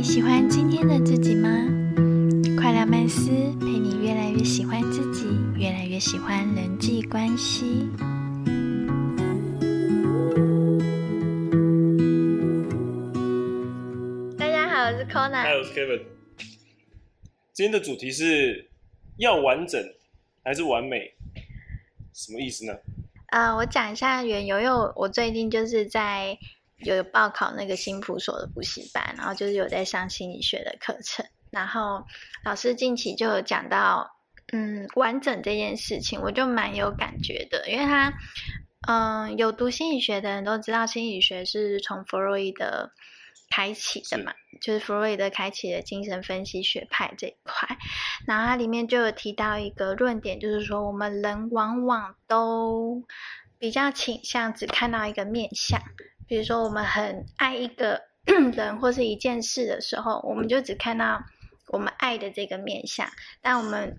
你喜欢今天的自己吗？快乐曼斯陪你越来越喜欢自己，越来越喜欢人际关系。大家好，我是 Kona。嗨，我是 Kevin。今天的主题是要完整还是完美？什么意思呢？啊、我讲一下缘由，因为我我最近就是在有报考那个新普所的补习班，然后就是有在上心理学的课程，然后老师近期就有讲到，嗯，完整这件事情，我就蛮有感觉的，因为他，嗯，有读心理学的人都知道，心理学是从弗洛伊德开启的嘛，就是弗洛伊德开启的精神分析学派这一块，然后它里面就有提到一个论点，就是说我们人往往都比较倾向只看到一个面相，比如说我们很爱一个 人或是一件事的时候，我们就只看到我们爱的这个面相，但我们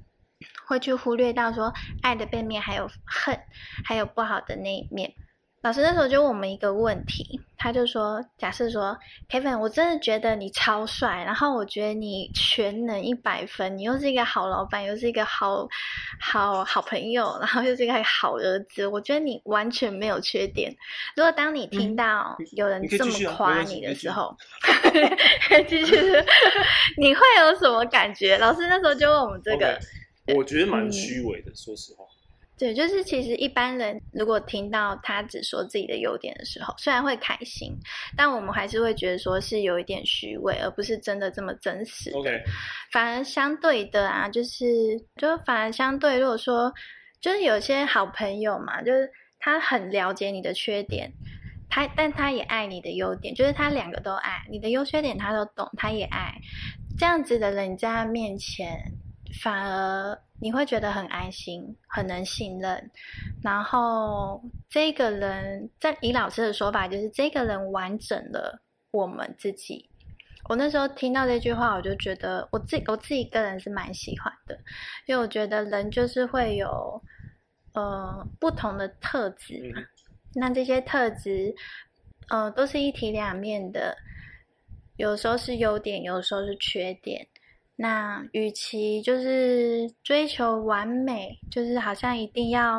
会去忽略到说爱的背面还有恨，还有不好的那一面。老师那时候就问我们一个问题，他就说：假设说，Kevin，我真的觉得你超帅，然后我觉得你全能一百分，你又是一个好老板，又是一个好好好朋友，然后又是一个好儿子，我觉得你完全没有缺点。如果当你听到有人这么夸你的时候，继续，你会有什么感觉？老师那时候就问我们这个。我觉得蛮嗯虚伪的，说实话。对，就是其实一般人如果听到他只说自己的优点的时候，虽然会开心，但我们还是会觉得说是有一点虚伪，而不是真的这么真实。OK，反而相对的啊，就是就反而相对，如果说就是有些好朋友嘛，就是他很了解你的缺点，他但他也爱你的优点，就是他两个都爱，你的优缺点他都懂，他也爱。这样子的人，你在他面前，反而你会觉得很安心，很能信任。然后这个人，在以老师的说法，就是这个人完整了我们自己。我那时候听到这句话，我就觉得我自我自己个人是蛮喜欢的，因为我觉得人就是会有呃不同的特质嘛，嗯那这些特质呃都是一体两面的，有时候是优点，有时候是缺点。那与其就是追求完美，就是好像一定要，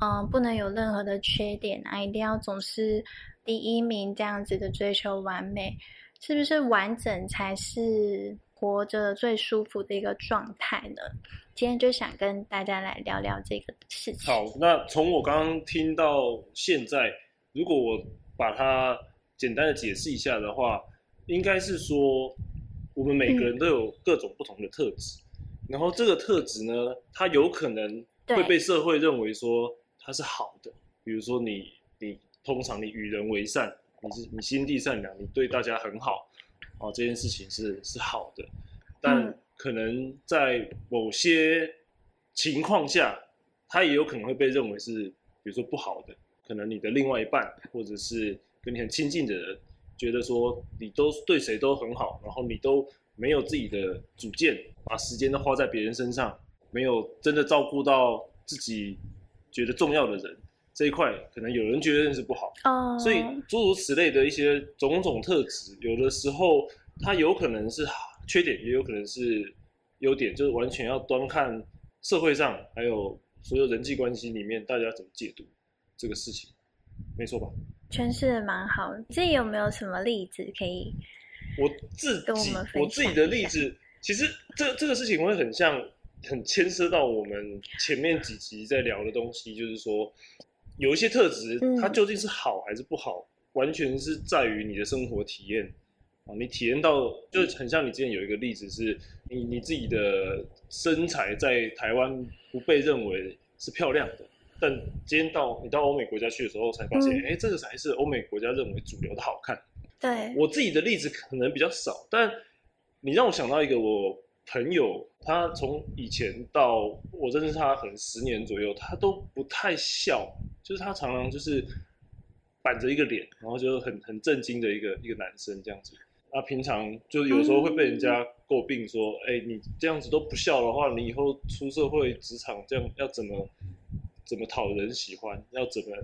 嗯、不能有任何的缺点啊，一定要总是第一名这样子的追求完美，是不是完整才是活着最舒服的一个状态呢？今天就想跟大家来聊聊这个事情。好，那从我刚刚听到现在，如果我把它简单的解释一下的话，应该是说，我们每个人都有各种不同的特质，然后这个特质呢，它有可能会被社会认为说它是好的，比如说你你通常你与人为善，你是你心地善良，你对大家很好，哦，这件事情是是好的，但嗯。可能在某些情况下，它也有可能会被认为是比如说不好的，可能你的另外一半或者是跟你很亲近的人，觉得说你都对谁都很好，然后你都没有自己的主见，把时间都花在别人身上，没有真的照顾到自己觉得重要的人这一块，可能有人觉得是不好。哦，所以诸如此类的一些种种特质，有的时候它有可能是缺点，也有可能是优点，就是完全要端看社会上还有所有人际关系里面大家怎么解读这个事情，没错吧？诠释的蛮好你。自己有没有什么例子可以？我自己跟我们我自己的例子，其实这这个事情会很像，很牵涉到我们前面几集在聊的东西，就是说有一些特质嗯，它究竟是好还是不好，完全是在于你的生活体验啊，你体验到就很像你之前有一个例子是，你你自己的身材在台湾不被认为是漂亮的。但今天到你到欧美国家去的时候，才发现，嗯哎、这个才是欧美国家认为主流的好看。对，我自己的例子可能比较少，但你让我想到一个我朋友，他从以前到我认识他可能十年左右，他都不太笑，就是他常常就是板着一个脸，然后就很很震惊的一个一个男生这样子。那平常就有时候会被人家诟病说，哎、你这样子都不笑的话，你以后出社会职场这样要怎么怎么讨人喜欢，要怎么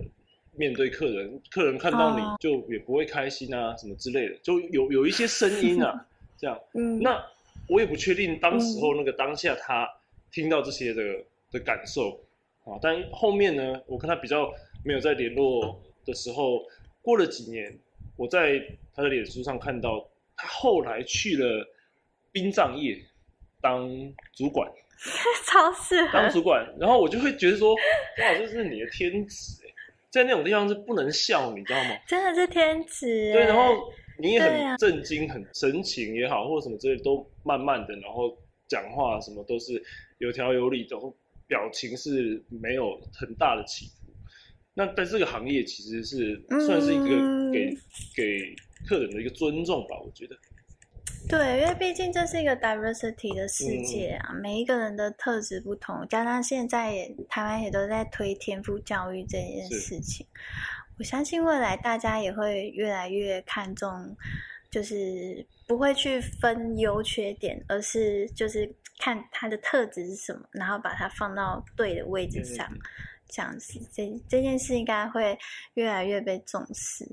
面对客人，客人看到你哦就也不会开心啊，什么之类的，就有有一些声音啊，这样。嗯，那我也不确定当时候那个当下他听到这些的的感受啊，但后面呢，我跟他比较没有在联络的时候，过了几年，我在他的脸书上看到他后来去了殡葬业当主管，超适合当主管，然后我就会觉得说，哇，这是你的天职哎，在那种地方是不能笑，你知道吗？真的是天职。对，然后你也很震惊、很神情也好，或者什么之类，都慢慢的，然后讲话什么都是有条有理，然后表情是没有很大的起伏。那在这个行业其实是算是一个嗯给、给客人的一个尊重吧，我觉得。对，因为毕竟这是一个 diversity 的世界嗯啊，每一个人的特质不同，加上现在也台湾也都在推天赋教育这件事情，我相信未来大家也会越来越看重，就是不会去分优缺点，而是就是看他的特质是什么，然后把它放到对的位置上，嗯。这样子这这件事应该会越来越被重视，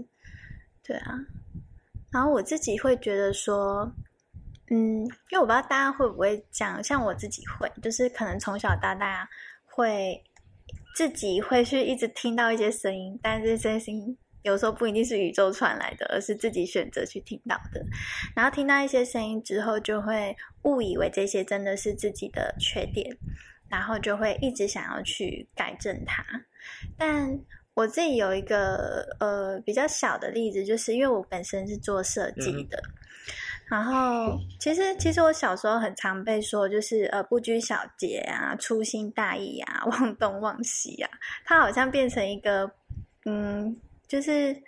对啊。然后我自己会觉得说，嗯，因为我不知道大家会不会这样，像我自己会，就是可能从小到大会自己会去一直听到一些声音，但是这些声音有时候不一定是宇宙传来的，而是自己选择去听到的。然后听到一些声音之后，就会误以为这些真的是自己的缺点，然后就会一直想要去改正它，但。我自己有一个呃比较小的例子，就是因为我本身是做设计的，然后其实其实我小时候很常被说，就是呃不拘小节啊、粗心大意啊、忘东忘西啊，它好像变成一个嗯，就是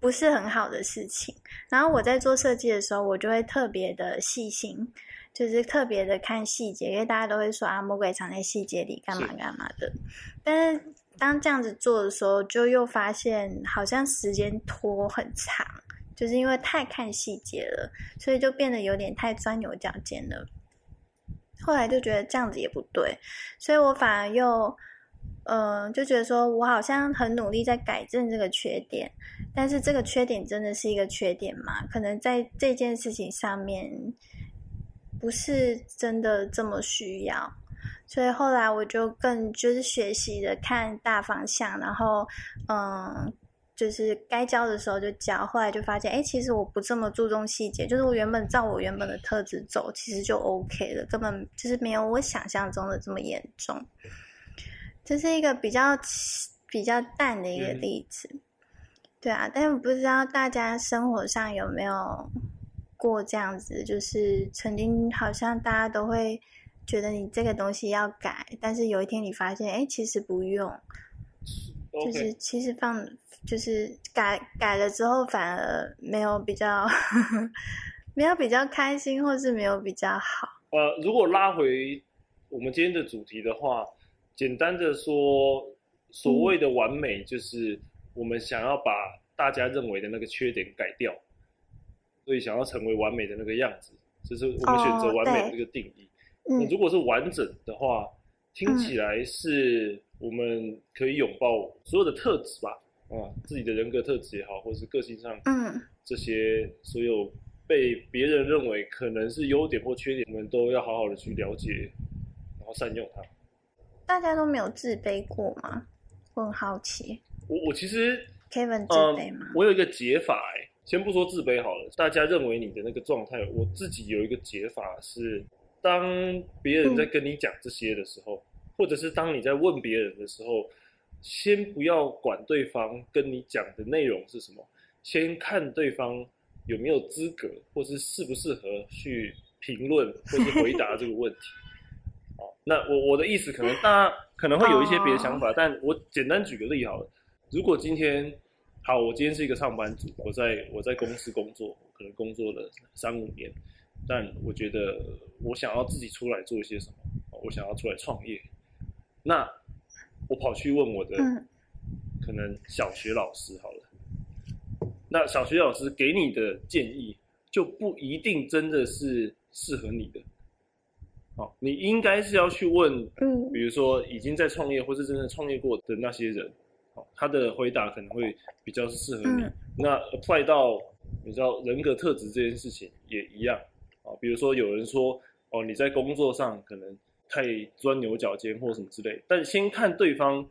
不是很好的事情。然后我在做设计的时候，我就会特别的细心，就是特别的看细节，因为大家都会说啊，魔鬼藏在细节里，干嘛干嘛的。但是当这样子做的时候，就又发现好像时间拖很长，就是因为太看细节了，所以就变得有点太钻牛角尖了。后来就觉得这样子也不对，所以我反而又，嗯、就觉得说我好像很努力在改正这个缺点，但是这个缺点真的是一个缺点吗？可能在这件事情上面，不是真的这么需要。所以后来我就更就是学习的看大方向，然后嗯，就是该教的时候就教。后来就发现，哎，其实我不这么注重细节，就是我原本照我原本的特质走，其实就 OK 了，根本就是没有我想象中的这么严重。这是一个比较比较淡的一个例子，对啊，但是不知道大家生活上有没有过这样子，就是曾经好像大家都会。觉得你这个东西要改，但是有一天你发现，哎，其实不用，就是其实放就是改改了之后，反而没有比较 没有比较开心，或是没有比较好。呃，如果拉回我们今天的主题的话，简单的说，所谓的完美，就是我们想要把大家认为的那个缺点改掉，所以想要成为完美的那个样子，这是我们选择完美的这个定义。嗯你如果是完整的话，听起来是我们可以拥抱所有的特质吧，啊，自己的人格特质也好，或者是个性上，嗯，这些所有被别人认为可能是优点或缺点，我们都要好好的去了解，然后善用它。大家都没有自卑过吗？我很好奇。我我其实，Kevin 自卑吗？嗯？我有一个解法、先不说自卑好了，大家认为你的那个状态，我自己有一个解法是。当别人在跟你讲这些的时候，嗯、或者是当你在问别人的时候，先不要管对方跟你讲的内容是什么，先看对方有没有资格，或是适不适合去评论或是回答这个问题。哦，那我我的意思，可能大家可能会有一些别的想法，但我简单举个例好了。如果今天好，我今天是一个上班族，我在我在公司工作，可能工作了三五年。但我觉得我想要自己出来做一些什么，我想要出来创业。那我跑去问我的可能小学老师好了，那小学老师给你的建议就不一定真的是适合你的。哦，你应该是要去问，嗯，比如说已经在创业或是真正创业过的那些人，哦，他的回答可能会比较适合你。那 apply 到你知道人格特质这件事情也一样。啊，比如说有人说哦你在工作上可能太钻牛角尖或什么之类，但先看对方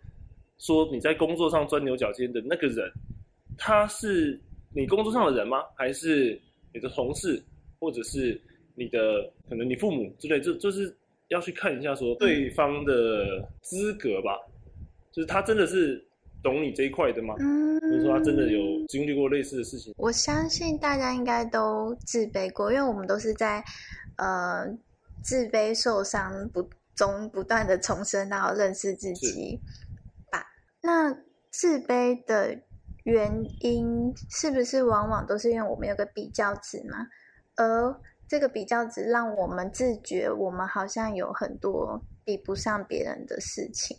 说你在工作上钻牛角尖的那个人，他是你工作上的人吗？还是你的同事，或者是你的可能你父母之类？这就是要去看一下说对方的资格吧，就是他真的是。懂你这一块的吗？嗯，就是说他真的有经历过类似的事情。我相信大家应该都自卑过，因为我们都是在呃自卑受伤不中不断的重生，然后认识自己吧。那自卑的原因是不是往往都是因为我们有个比较值嘛？而这个比较值让我们自觉我们好像有很多比不上别人的事情。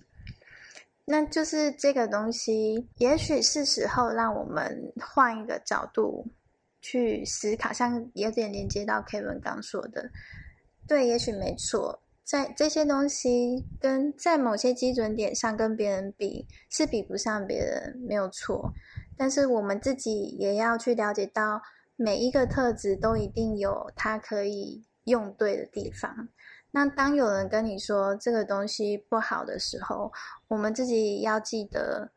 那就是这个东西，也许是时候让我们换一个角度去思考，像有点连接到 Kevin 刚说的，对，也许没错，在这些东西跟在某些基准点上跟别人比是比不上别人，没有错，但是我们自己也要去了解到，每一个特质都一定有它可以用对的地方。那当有人跟你说这个东西不好的时候，我们自己要记得，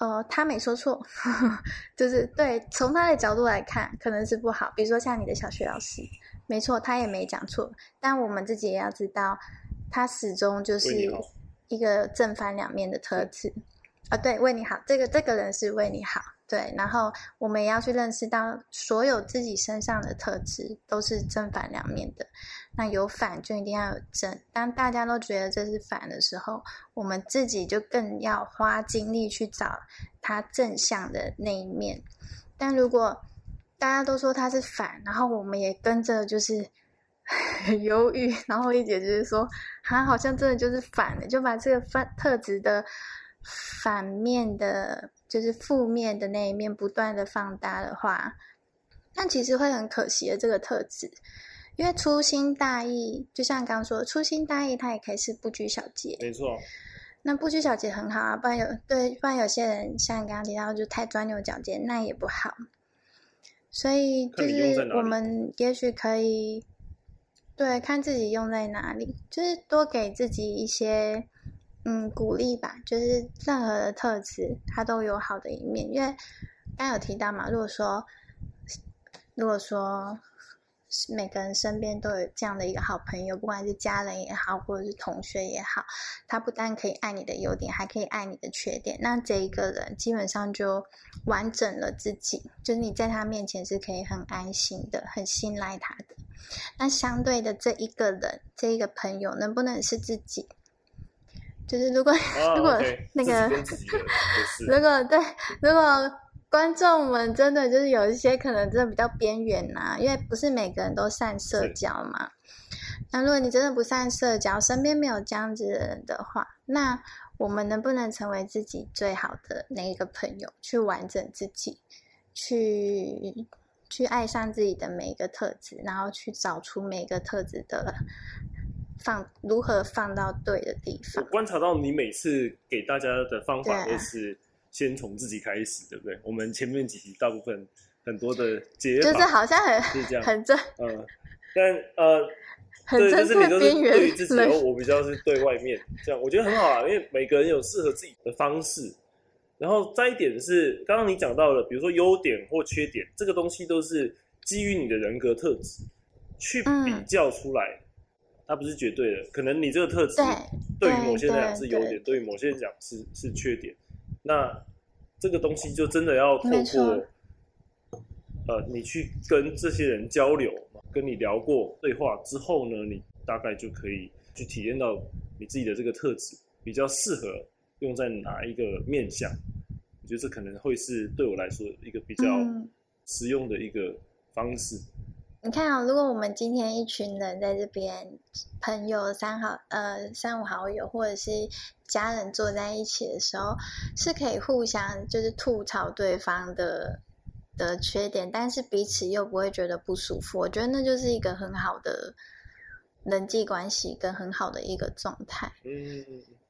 呃，他没说错，就是对，从他的角度来看，可能是不好。比如说像你的小学老师，没错，他也没讲错。但我们自己也要知道，他始终就是一个正反两面的特质。啊，对，为你好，这个这个人是为你好。对，然后我们也要去认识到，所有自己身上的特质都是正反两面的。那有反就一定要有正。当大家都觉得这是反的时候，我们自己就更要花精力去找它正向的那一面。但如果大家都说它是反，然后我们也跟着就是很 犹豫，然后一姐就是说，它好像真的就是反的，就把这个反特质的反面的。就是负面的那一面不断的放大的话，那其实会很可惜的这个特质，因为粗心大意，就像刚刚说，粗心大意它也可以是不拘小节，没错。那不拘小节很好啊，不然有对，不然有些人像你刚刚提到，就太钻牛角尖，那也不好。所以就是我们也许可以，对，看自己用在哪里，就是多给自己一些。嗯，鼓励吧，就是任何的特质，它都有好的一面。因为刚有提到嘛，如果说，如果说每个人身边都有这样的一个好朋友，不管是家人也好，或者是同学也好，他不但可以爱你的优点，还可以爱你的缺点。那这一个人基本上就完整了自己，就是你在他面前是可以很安心的，很信赖他的。那相对的，这一个人，这一个朋友，能不能是自己？就是如果 如果那个，如果对如果观众们真的就是有一些可能真的比较边缘呐，因为不是每个人都善社交嘛。那如果你真的不善社交，身边没有这样子的人的话，那我们能不能成为自己最好的那一个朋友，去完整自己，去去爱上自己的每一个特质，然后去找出每一个特质的。放如何放到对的地方？我观察到你每次给大家的方法都是先从自己开始，对不对？我们前面几集大部分很多的解法就是好像很是这样，很正，嗯，但呃，对，就是你都是对于自己，我比较是对外面这样，我觉得很好啊，因为每个人有适合自己的方式。然后再一点是，刚刚你讲到了，比如说优点或缺点，这个东西都是基于你的人格特质去比较出来。它不是绝对的，可能你这个特质对于某些人讲是优点，对于某些人讲是是缺点。那这个东西就真的要透过，呃，你去跟这些人交流，跟你聊过对话之后呢，你大概就可以去体验到你自己的这个特质比较适合用在哪一个面相。我觉得这可能会是对我来说一个比较实用的一个方式。你看啊，如果我们今天一群人在这边，朋友三好呃三五好友，或者是家人坐在一起的时候，是可以互相就是吐槽对方的的缺点，但是彼此又不会觉得不舒服。我觉得那就是一个很好的人际关系跟很好的一个状态。嗯，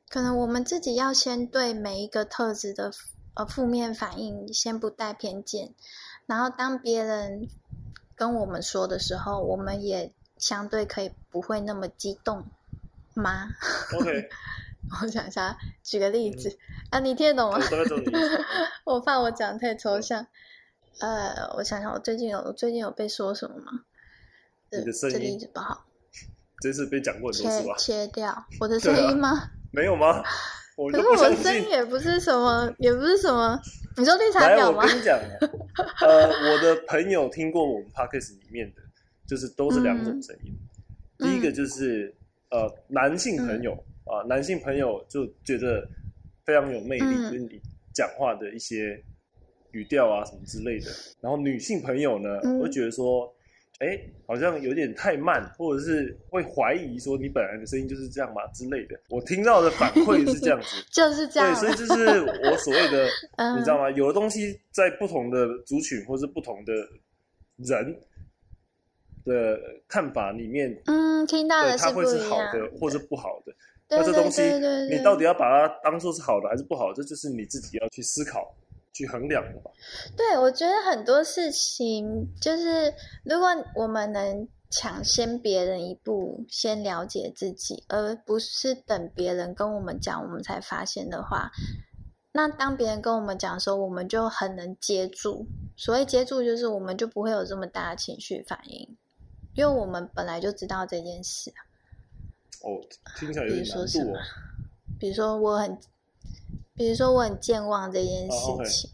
可能我们自己要先对每一个特质的呃负面反应先不带偏见，然后当别人。跟我们说的时候，我们也相对可以不会那么激动吗？OK，我想一下，举个例子、啊，你听得懂吗 我？怕我讲太抽象。呃，我想想，我最近有我最近有被说什么吗？呃你的声音子不好，这次被讲过很多次切吧？切掉我的声音吗？没有吗？我可是不相信。的声音也不是什么，也不是什么。你说绿茶，婊吗？我跟你讲啊，呃，我的朋友听过我们 podcast 里面的，就是都是两种声音。嗯第一个就是呃，男性朋友啊、男性朋友就觉得非常有魅力，嗯就是你讲话的一些语调啊什么之类的。然后女性朋友呢，嗯会觉得说，哎、好像有点太慢，或者是会怀疑说你本来的声音就是这样嘛之类的。我听到的反馈是这样子。就是这样对，所以这是我所谓的，嗯你知道吗？有的东西在不同的族群或是不同的人的看法里面，嗯，听到对它会是好。的或是不好的。那这东西你到底要把它当做是好的还是不好，这就是你自己要去思考、去衡量的吧。对，我觉得很多事情就是，如果我们能抢先别人一步，先了解自己，而不是等别人跟我们讲，我们才发现的话，那当别人跟我们讲的时候，我们就很能接住。所谓接住，就是我们就不会有这么大的情绪反应，因为我们本来就知道这件事啊。哦，听起来有比点难如说什么。比如说我很，比如说我很健忘这件事情，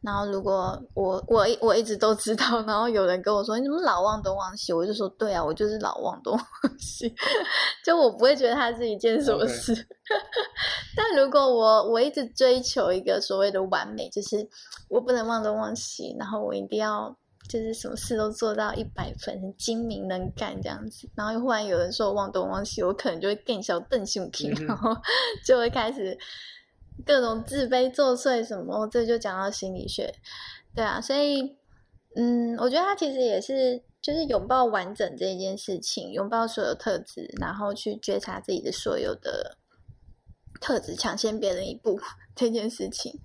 然后如果我我一我一直都知道，然后有人跟我说你怎么老忘东忘西，我就说对啊，我就是老忘东忘西，就我不会觉得它是一件什么事。但如果我我一直追求一个所谓的完美，就是我不能忘东忘西，然后我一定要。就是什么事都做到一百分，很精明能干这样子，然后又忽然有人说我忘东忘西，我可能就会更小邓胸皮，嗯哼然后 就会开始各种自卑作祟什么，这就讲到心理学，对啊，所以嗯，我觉得他其实也是就是拥抱完整这一件事情，拥抱所有特质，然后去觉察自己的所有的特质，抢先别人一步这件事情，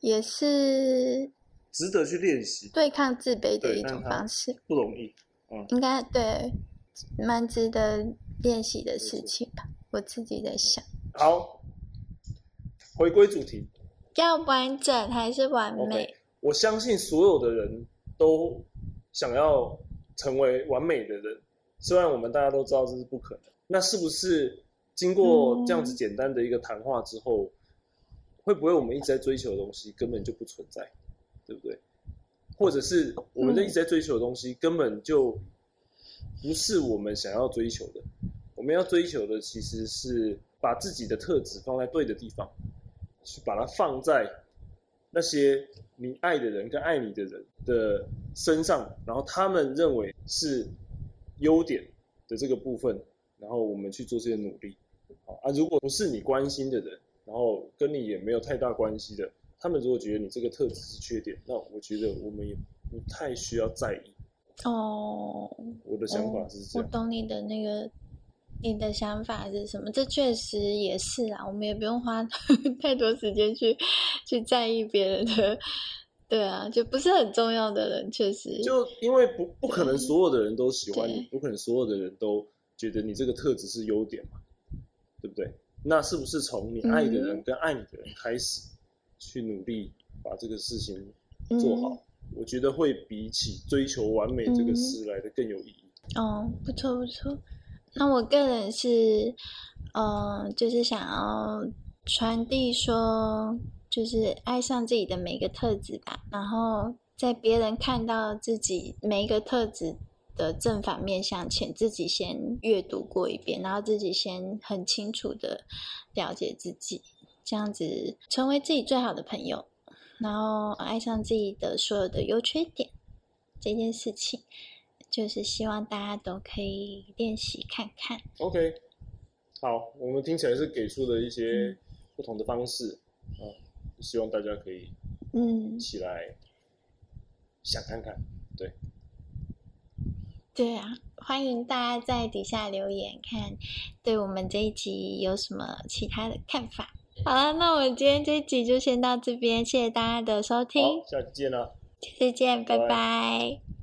也是值得去练习，对抗自卑的一种方式，不容易。嗯应该对蛮值得练习的事情吧。我自己在想，好，回归主题。要完整还是完美我相信所有的人都想要成为完美的人，虽然我们大家都知道这是不可能。那是不是经过这样子简单的一个谈话之后，会不会我们一直在追求的东西根本就不存在，对不对？或者是我们在一直在追求的东西根本就不是我们想要追求的？我们要追求的其实是把自己的特质放在对的地方，去把它放在那些你爱的人跟爱你的人的身上，然后他们认为是优点的这个部分，然后我们去做这些努力。好啊，如果不是你关心的人，然后跟你也没有太大关系的，他们如果觉得你这个特质是缺点，那我觉得我们也不太需要在意。哦。我的想法是这样我。懂你的那个，你的想法是什么？这确实也是啊，我们也不用花 太多时间去去在意别人的，对啊，就不是很重要的人，确实就因为不不可能所有的人都喜欢你，不可能所有的人都觉得你这个特质是优点嘛，对不对？那是不是从你爱的人嗯跟爱你的人开始，去努力把这个事情做好？嗯我觉得会比起追求完美这个事来的更有意义。哦，不错不错。那我个人是，呃，就是想要传递说，就是爱上自己的每个特质吧，然后在别人看到自己每一个特质的正反面向前，自己先阅读过一遍，然后自己先很清楚的了解自己，这样子成为自己最好的朋友，然后爱上自己的所有的优缺点这件事情。就是希望大家都可以练习看看。OK，好，我们听起来是给出了一些嗯不同的方式，啊、希望大家可以嗯，起来想看看。对，对啊，欢迎大家在底下留言，看对我们这一集有什么其他的看法。好了，那我们今天这一集就先到这边，谢谢大家的收听，下期见了。下次见，拜拜拜拜